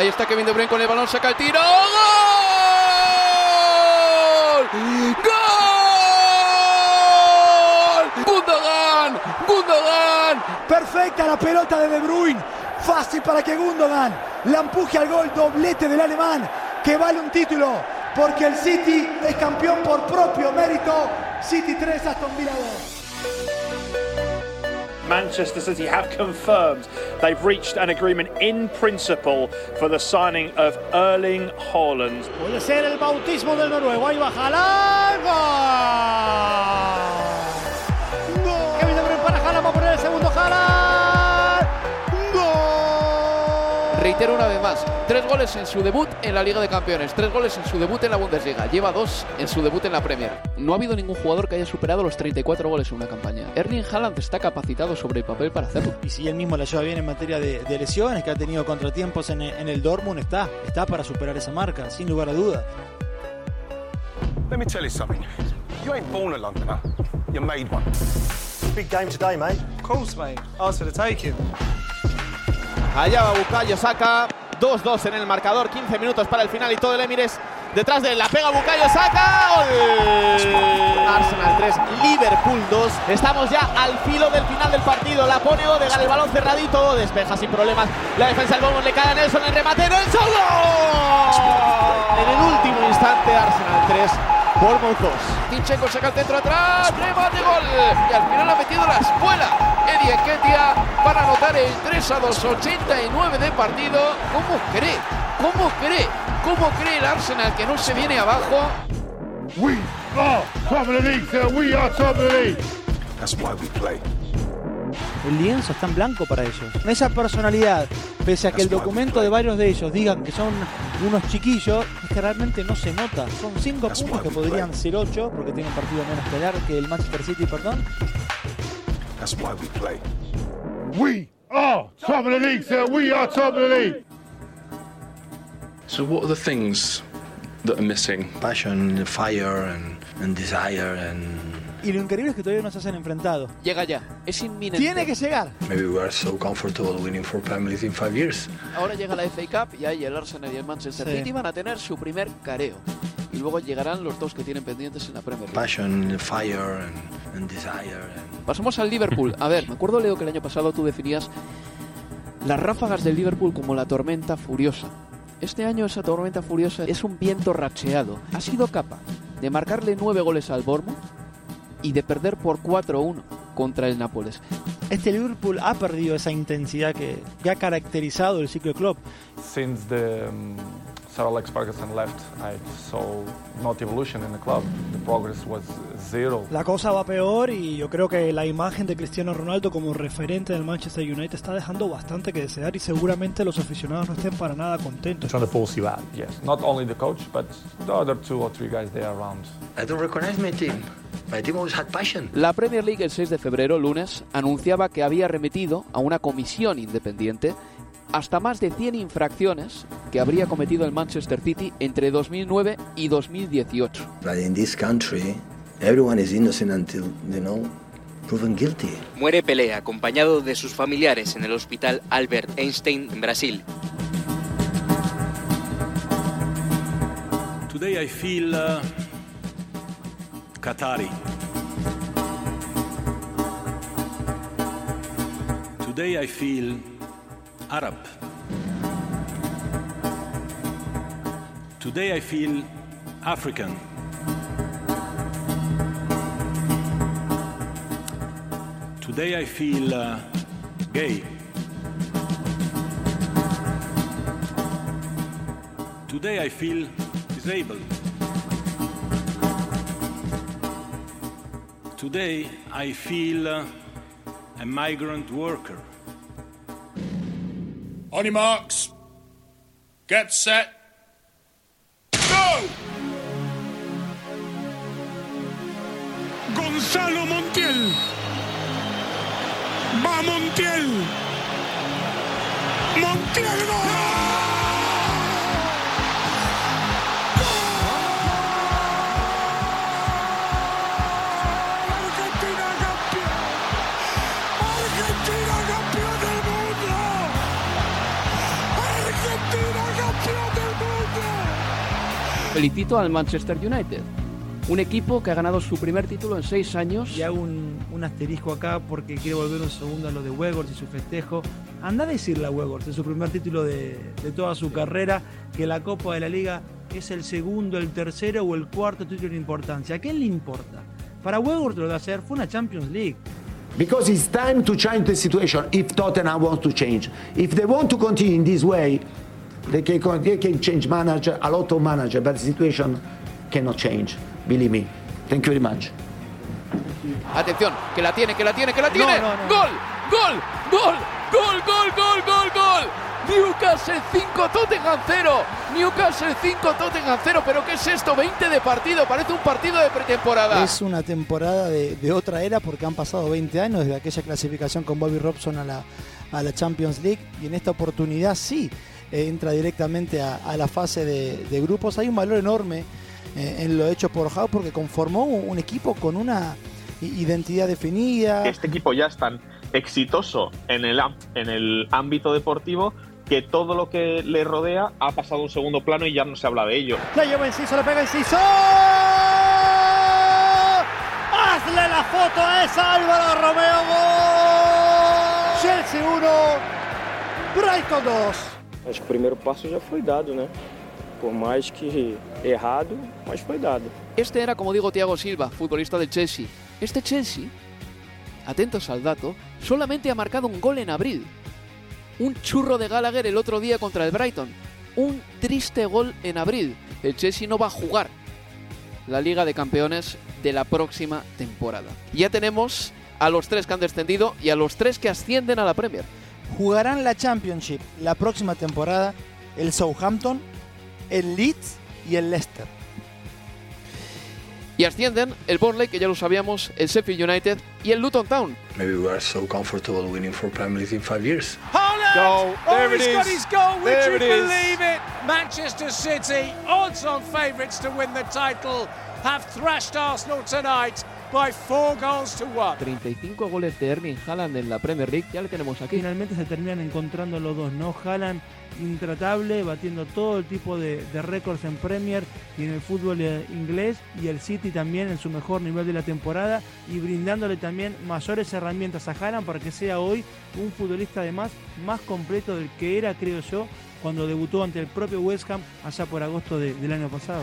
Ahí está Kevin De Bruyne con el balón, saca el tiro. ¡Gol! ¡Gol! ¡Gundogan! ¡Gundogan! Perfecta la pelota de De Bruyne. Fácil para que Gundogan la empuje al gol. Doblete del alemán que vale un título. Porque el City es campeón por propio mérito. City 3, Aston Villa 2. Manchester City have confirmed they've reached an agreement in principle for the signing of Erling Haaland. Puede ser el bautismo del noruego. Ahí. Reitero una vez más, tres goles en su debut en la Liga de Campeones, tres goles en su debut en la Bundesliga, lleva dos en su debut en la Premier. No ha habido ningún jugador que haya superado los 34 goles en una campaña. Erling Haaland está capacitado sobre el papel para hacerlo. Y si él mismo la lleva bien en materia de, de lesiones, que ha tenido contratiempos en, en el Dortmund, está, está para superar esa marca, sin lugar a dudas. Let me tell you something. You ain't born a Londoner. You made one. Big game today, mate. Of course, mate. Ours for the taking. Allá va Bukayo, saca 2-2 en el marcador, 15 minutos para el final y todo el Emirates detrás de él. La pega Bukayo, saca gol. Arsenal 3, Liverpool 2. Estamos ya al filo del final del partido. La pone Odegaard, el balón cerradito, despeja sin problemas. La defensa del Bournemouth le cae a Nelson, el remate, Nelson gol. En el último instante, Arsenal 3. Bournemouth 2. Tinchenko saca el centro atrás, remate gol. Y al final ha metido la espuela. Eddie Nketiah para anotar el 3 a 2, 89 de partido. ¿Cómo cree? ¿Cómo cree? ¿Cómo cree el Arsenal que no se viene abajo? We are top of the league, sir. We are top of the league. That's why we play. El lienzo está en blanco para ellos. Esa personalidad, pese a que el documento de varios de ellos digan que son unos chiquillos, es que realmente no se nota. Son cinco puntos que podrían ser ocho, porque tienen un partido menos que dar que el Manchester City, perdón. That's why we play. We are top of the league, sir. We are top of the league. So, what are the things that are missing? Passion, fire, and, and desire, and Y lo increíble es que todavía no se hacen enfrentado. Llega ya, es inminente. Tiene que llegar. maybe we are so comfortable winning four League in five years. Ahora llega la FA Cup y ahí el Arsenal y el Manchester Sí. City van a tener su primer careo. Y luego llegarán los dos que tienen pendientes en la Premier League. Passion, fire, and, and desire, and Pasamos al Liverpool. A ver, me acuerdo, Leo, que el año pasado tú definías las ráfagas del Liverpool como la tormenta furiosa. Este año esa tormenta furiosa es un viento racheado. Ha sido capaz de marcarle nueve goles al Bournemouth y de perder por 4-1 contra el Nápoles. Este Liverpool ha perdido esa intensidad que, que ha caracterizado el ciclo club. Since the um, Sir Alex Ferguson left, I saw not evolution in the club. The progress was zero. La cosa va peor y yo creo que la imagen de Cristiano Ronaldo como referente del Manchester United está dejando bastante que desear y seguramente los aficionados no estén para nada contentos. Trying to force you out. Yes, not only the coach, but the other two or three guys there around. I don't recognize my team. My team always had passion. La Premier League el 6 de febrero, lunes, anunciaba que había remitido a una comisión independiente hasta más de 100 infracciones que habría cometido el Manchester City entre 2009 y 2018. But in this country, everyone is innocent until, you know, proven guilty. Muere Pelé acompañado de sus familiares en el hospital Albert Einstein en Brasil. Today I feel uh, Qatari. Today I feel Arab. Today I feel African. Today I feel uh, gay. Today I feel disabled. Today I feel uh, a migrant worker. On your marks. Get set. Go! Gonzalo Montiel. Va Montiel. Montiel gol. Felicito al Manchester United, un equipo que ha ganado su primer título en seis años. Y hago un, un asterisco acá porque quiero volver un segundo a lo de Weghorst y su festejo. Anda a decirle a Weghorst en su primer título de, de toda su carrera que la Copa de la Liga es el segundo, el tercero o el cuarto título de importancia. ¿A quién le importa? Para Weghorst lo de hacer fue una Champions League. Because it's time to change the situation if Tottenham wants to change. If they want to continue in this way, they can, they can change manager, a lot of manager, but the situation cannot change. Believe me. Thank you very much. Atención, que la tiene, que la tiene, que la tiene. no, no. ¡Gol! ¡Gol! ¡Gol! ¡Gol, gol, gol, gol, gol! Newcastle 5, Tottenham 0. Newcastle 5, Tottenham 0. ¿Pero qué es esto? 20 de partido. Parece un partido de pretemporada. Es una temporada de, de otra era porque han pasado 20 años desde aquella clasificación con Bobby Robson a la, a la Champions League y en esta oportunidad sí entra directamente a, a la fase de, de grupos. Hay un valor enorme eh, en lo hecho por Howe porque conformó un, un equipo con una identidad definida. Este equipo ya es tan exitoso en el, en el ámbito deportivo que todo lo que le rodea ha pasado a un segundo plano y ya no se habla de ello. La lleva Enciso, le pega Enciso. Hazle la foto a esa Álvaro Romeo. Gol. Chelsea 1, Brighton 2. Acho que o primeiro passo já foi dado, né? Por mais que errado, mas foi dado. Este era, como digo, Thiago Silva, futbolista del Chelsea. Este Chelsea, atentos al dato, solamente ha marcado un gol en abril. Un churro de Gallagher el otro día contra el Brighton. Un triste gol en abril. El Chelsea no va a jugar la Liga de Campeones de la próxima temporada. Ya tenemos a los tres que han descendido y a los tres que ascienden a la Premier. Jugarán la Championship la próxima temporada el Southampton, el Leeds y el Leicester. Y ascienden el Burnley, que ya lo sabíamos, el Sheffield United y el Luton Town. Maybe we are so comfortable winning for Premier League in five years. Goal. Oh, There he's it got is. his goal. Would There you it is. believe it? Manchester City, odds-on favourites to win the title, have thrashed Arsenal tonight by four goals to one. 35 goles de Erling Haaland en la Premier League, ya le tenemos aquí. Finalmente se terminan encontrando los dos, ¿no? Haaland intratable, batiendo todo el tipo de, de récords en Premier y en el fútbol eh, inglés, y el City también en su mejor nivel de la temporada, y brindándole también mayores herramientas a Haaland para que sea hoy un futbolista además más completo del que era, creo yo, cuando debutó ante el propio West Ham allá por agosto de- del año pasado.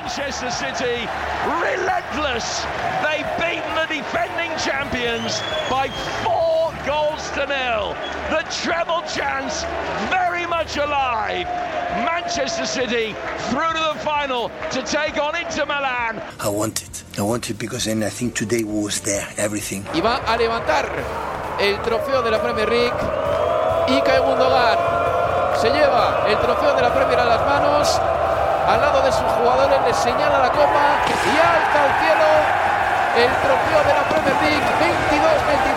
Manchester City, relentless. They've beaten the defending champions by four goals to nil. The treble chance very much alive. Manchester City through to the final to take on Inter Milan. I want it. I want it because then I think today was there, everything. Y va a levantar el trofeo de la Premier League. Y cae Gundogan. Se lleva el trofeo de la Premier a las manos. Al lado de sus jugadores le señala la copa y alza al cielo el trofeo de la Premier League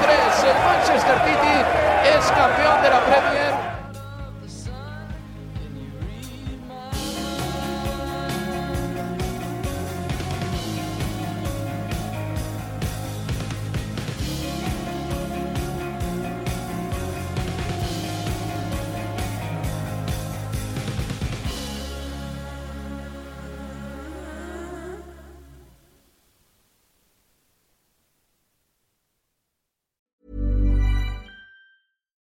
22-23. El Manchester City es campeón de la Premier.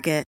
Target.